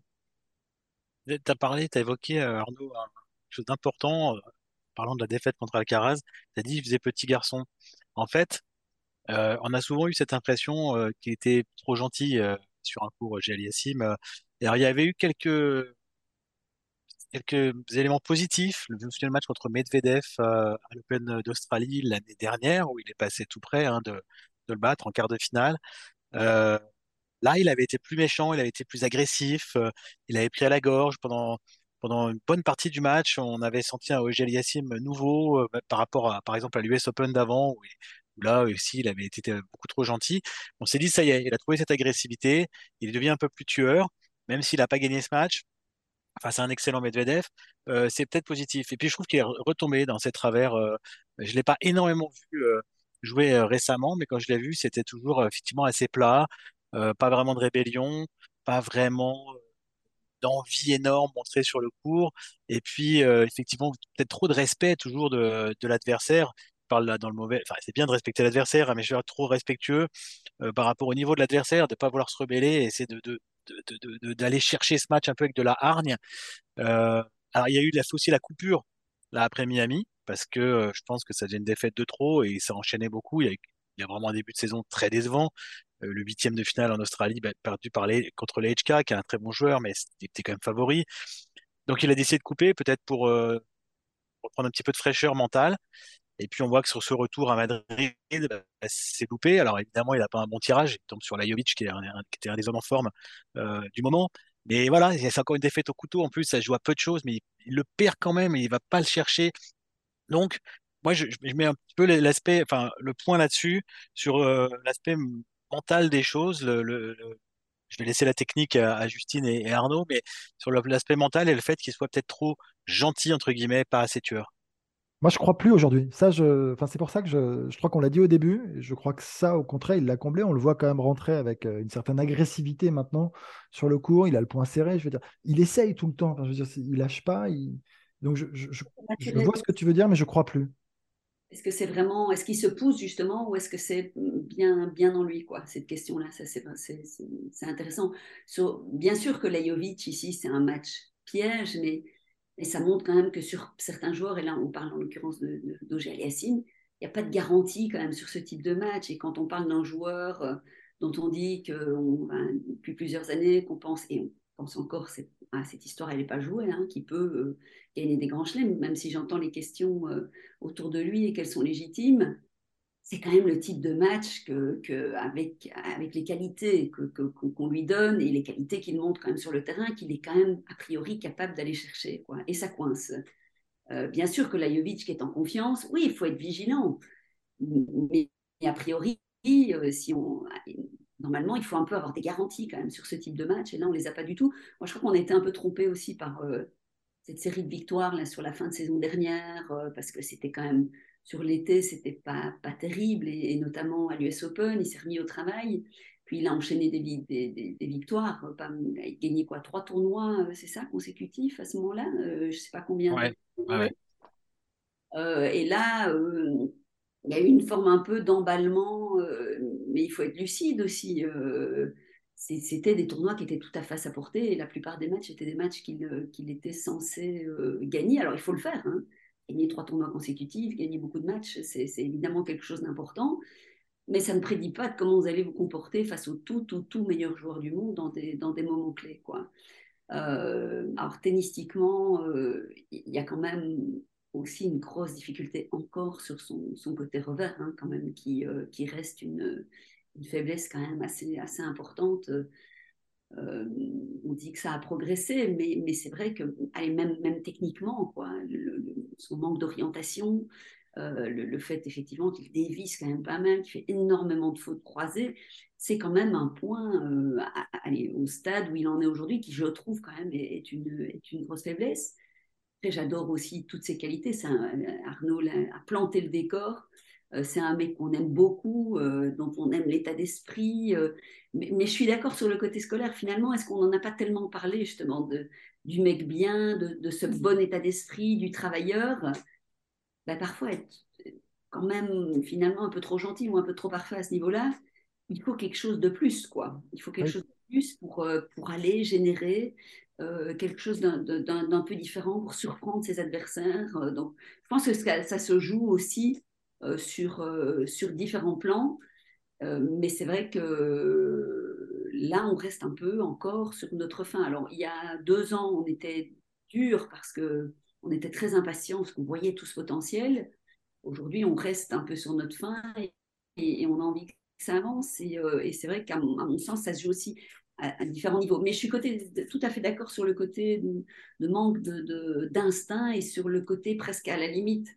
Tu as parlé, tu as évoqué, euh, Arnaud, quelque chose d'important, euh, parlant de la défaite contre Alcaraz. Tu as dit qu'il faisait petit garçon. En fait, on a souvent eu cette impression qu'il était trop gentil sur un cours. Euh, alors, il y avait eu quelques, quelques éléments positifs. Je me souviens le match contre Medvedev euh, à l'Open d'Australie l'année dernière, où il est passé tout près hein, de, le battre en quart de finale. Euh, là, il avait été plus méchant, il avait été plus agressif, il avait pris à la gorge pendant, pendant une bonne partie du match. On avait senti un Ogel Yassim nouveau par rapport à, par exemple, à l'US Open d'avant, où là aussi il avait été beaucoup trop gentil. On s'est dit, ça y est, il a trouvé cette agressivité, il devient un peu plus tueur, même s'il n'a pas gagné ce match. Enfin, c'est un excellent Medvedev, euh, c'est peut-être positif. Et puis je trouve qu'il est retombé dans ses travers. Euh, je ne l'ai pas énormément vu euh, jouer récemment, mais quand je l'ai vu, c'était toujours effectivement assez plat. pas vraiment de rébellion, pas vraiment d'envie énorme montrée sur le court. Et puis, euh, effectivement, peut-être trop de respect toujours de, de l'adversaire. Parle là dans le mauvais. Enfin, c'est bien de respecter l'adversaire, hein, mais je suis trop respectueux euh, par rapport au niveau de l'adversaire, de ne pas vouloir se rebeller et essayer de, d'aller chercher ce match un peu avec de la hargne. Euh, alors, il y a eu aussi la coupure là après Miami, parce que je pense que ça devient une défaite de trop et ça enchaînait beaucoup. Il y a, il y a vraiment un début de saison très décevant. Euh, le huitième de finale en Australie, bah, perdu par les, contre les HK, qui est un très bon joueur, mais était quand même favori. Donc il a décidé de couper, peut-être pour, euh, prendre un petit peu de fraîcheur mentale. Et puis on voit que sur ce retour à Madrid, bah, c'est loupé. Alors évidemment, il n'a pas un bon tirage. Il tombe sur Lajovic, qui, est un, qui était un des hommes en forme euh, du moment. Mais voilà, c'est encore une défaite au couteau. En plus, ça joue à peu de choses, mais il, le perd quand même et il va pas le chercher. Donc, moi, je, mets un peu l'aspect, enfin, le point là-dessus, sur l'aspect mental des choses. Le, je vais laisser la technique à, Justine et, Arnaud, mais sur l'aspect mental et le fait qu'il soit peut-être trop gentil, entre guillemets, pas assez tueur. Moi, je crois plus aujourd'hui. Ça, je... enfin, c'est pour ça que je, je crois qu'on l'a dit au début. je crois que ça, au contraire, il l'a comblé. On le voit quand même rentrer avec euh, une certaine agressivité maintenant sur le cours. Il a le point serré. Je veux dire, il essaye tout le temps. je veux dire, il lâche pas. Donc, je, je, je, vois ce que tu veux dire, mais je crois plus. Est-ce que c'est vraiment, est-ce qu'il se pousse justement ou est-ce que c'est bien, bien en lui, quoi, cette question-là? Ça, c'est, intéressant. bien sûr que Lajovic, ici, c'est un match piège, mais, mais, ça montre quand même que sur certains joueurs, et là on parle en l'occurrence de, de, il n'y a pas de garantie quand même sur ce type de match. Et quand on parle d'un joueur euh, dont on dit que depuis plusieurs années qu'on pense, et on encore cette, cette histoire, elle n'est pas jouée, hein, qui peut euh, gagner des grands chelems, même si j'entends les questions euh, autour de lui et qu'elles sont légitimes. C'est quand même le type de match que, avec, avec les qualités qu'on lui donne et les qualités qu'il montre quand même sur le terrain, qu'il est quand même a priori capable d'aller chercher. Quoi. Et ça coince. Euh, bien sûr que Lajovic qui est en confiance, oui, il faut être vigilant. Mais a priori, si on, normalement, il faut un peu avoir des garanties quand même sur ce type de match. Et là, on ne les a pas du tout. Moi, je crois qu'on a été un peu trompé aussi par euh, cette série de victoires là, sur la fin de saison dernière, euh, parce que c'était quand même sur l'été, c'était pas, pas terrible. Et, notamment à l'US Open, il s'est remis au travail. Puis il a enchaîné des, des, des, victoires. Pas, il a gagné quoi Trois tournois, euh, c'est ça, consécutifs à ce moment-là Je ne sais pas combien. et là, il y a eu une forme un peu d'emballement, euh, mais il faut être lucide aussi. Euh, c'était des tournois qui étaient tout à fait à sa portée et la plupart des matchs étaient des matchs qu'il était censé euh, gagner. Alors il faut le faire. Hein. Gagner trois tournois consécutifs, gagner beaucoup de matchs, c'est évidemment quelque chose d'important. Mais ça ne prédit pas comment vous allez vous comporter face aux tout, tout, tout meilleurs joueurs du monde dans des, dans des moments clés. Quoi. alors tennistiquement, il y a quand même aussi une grosse difficulté encore sur son, son côté revers, hein, quand même, qui, euh, qui reste une, une, faiblesse quand même assez, assez importante. Euh, on dit que ça a progressé, mais, mais c'est vrai que, allez, même, même techniquement, quoi, son manque d'orientation, euh, le, fait effectivement qu'il dévisse quand même pas mal, qu'il fait énormément de fautes croisées, c'est quand même un point allez, au stade où il en est aujourd'hui qui, je trouve, quand même est, une, est une grosse faiblesse j'adore aussi toutes ses qualités. Arnaud a, planté le décor. Euh, c'est un mec qu'on aime beaucoup, euh, dont on aime l'état d'esprit. Euh, mais, je suis d'accord sur le côté scolaire. Finalement, est-ce qu'on n'en a pas tellement parlé justement de, du mec bien, de, ce bon état d'esprit, du travailleur? Bah, Parfois, être quand même finalement un peu trop gentil ou un peu trop parfait à ce niveau-là, il faut quelque chose de plus. quoi. Il faut quelque chose de pour, pour aller générer euh, quelque chose d'un peu différent pour surprendre ses adversaires. Euh, donc, je pense que ça, se joue aussi euh, sur, sur différents plans. mais c'est vrai que là, on reste un peu encore sur notre fin. Alors, il y a deux ans, on était dur parce que on était très impatient parce qu'on voyait tout ce potentiel. Aujourd'hui, on reste un peu sur notre fin et, on a envie que ça avance. Et, et c'est vrai qu'à mon sens, ça se joue aussi à, différents niveaux. Mais je suis côté, tout à fait d'accord sur le côté de, manque d'instinct de, et sur le côté presque à la limite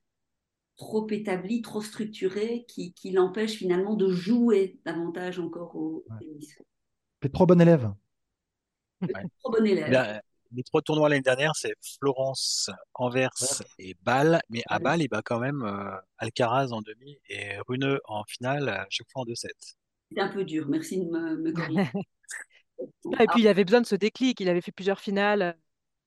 trop établi, trop structuré, qui, qui l'empêche finalement de jouer davantage encore au tennis. Ouais. trop bon élève. Trop bon élève. les trois tournois l'année dernière, c'est Florence, Anvers et Bâle. Mais à Bâle, il bat quand même euh, Alcaraz en demi et Runeux en finale, à chaque fois en 2-7. C'était un peu dur, merci de me, me corriger. Et puis il avait besoin de ce déclic, il avait fait plusieurs finales euh,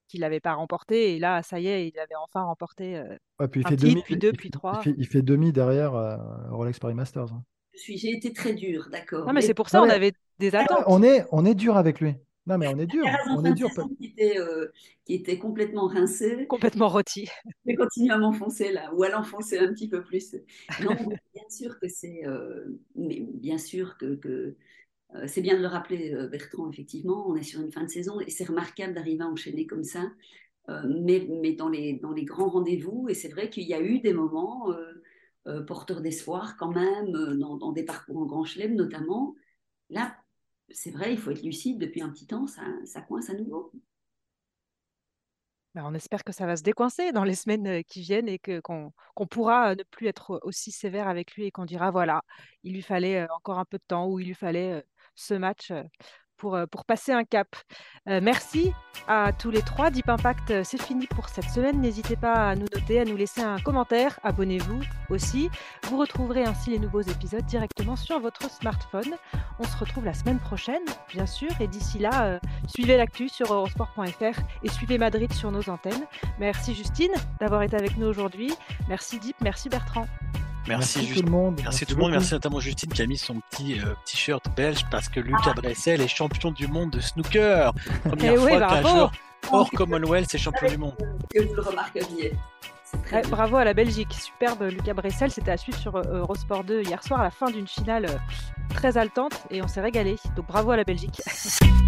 qu'il n'avait pas remportées, et là, ça y est, il avait enfin remporté euh, Ouais, puis il un fait titre, demi, puis deux, puis il trois. fait- il fait demi derrière euh, Rolex Paris Masters. hein. Je suis, j'ai été très dure, d'accord. Non, mais Mais c'est pour ça Non, on mais avait des on attentes. est, on est dur avec lui. Non, mais on est dur. On est dur. qui était, euh, qui était complètement rincé, Complètement rôti. je vais continuer à m'enfoncer là, ou à l'enfoncer un petit peu plus. Non, bien sûr que c'est, euh, mais bien sûr que, que, euh, c'est bien de le rappeler, euh, Bertrand, effectivement, on est sur une fin de saison et c'est remarquable d'arriver à enchaîner comme ça, euh, mais, mais dans les, dans les grands rendez-vous, et c'est vrai qu'il y a eu des moments euh, euh, porteurs d'espoir quand même, euh, dans, dans des parcours en Grand Chelem notamment. Là, c'est vrai, il faut être lucide, depuis un petit temps, ça, ça coince à nouveau. Ben, on espère que ça va se décoincer dans les semaines euh, qui viennent et que qu'on qu'on pourra euh, ne plus être aussi sévère avec lui et qu'on dira voilà, il lui fallait euh, encore un peu de temps ou il lui fallait euh, ce match euh, pour, euh, pour passer un cap. Euh, merci à tous les trois. Deep Impact, c'est fini pour cette semaine. N'hésitez pas à nous noter, à nous laisser un commentaire. Abonnez-vous aussi. Vous retrouverez ainsi les nouveaux épisodes directement sur votre smartphone. On se retrouve la semaine prochaine, bien sûr. Et d'ici là, suivez l'actu sur eurosport.fr et suivez Madrid sur nos antennes. Merci Justine d'avoir été avec nous aujourd'hui. Merci Deep, merci Bertrand. Merci, tout le monde. Merci tout le monde, merci notamment Justine qui a mis son petit euh, t-shirt belge parce que Lucas Bressel est champion du monde de snooker. Première Eh oui, fois qu'un bravo. joueur hors Commonwealth est champion du monde. Que vous le remarqueriez. C'est très Ouais, bien. bravo à la Belgique, superbe Lucas Bressel. C'était à suivre sur euh, Eurosport 2 hier soir à la fin d'une finale euh, très haletante et on s'est régalé. Donc bravo à la Belgique.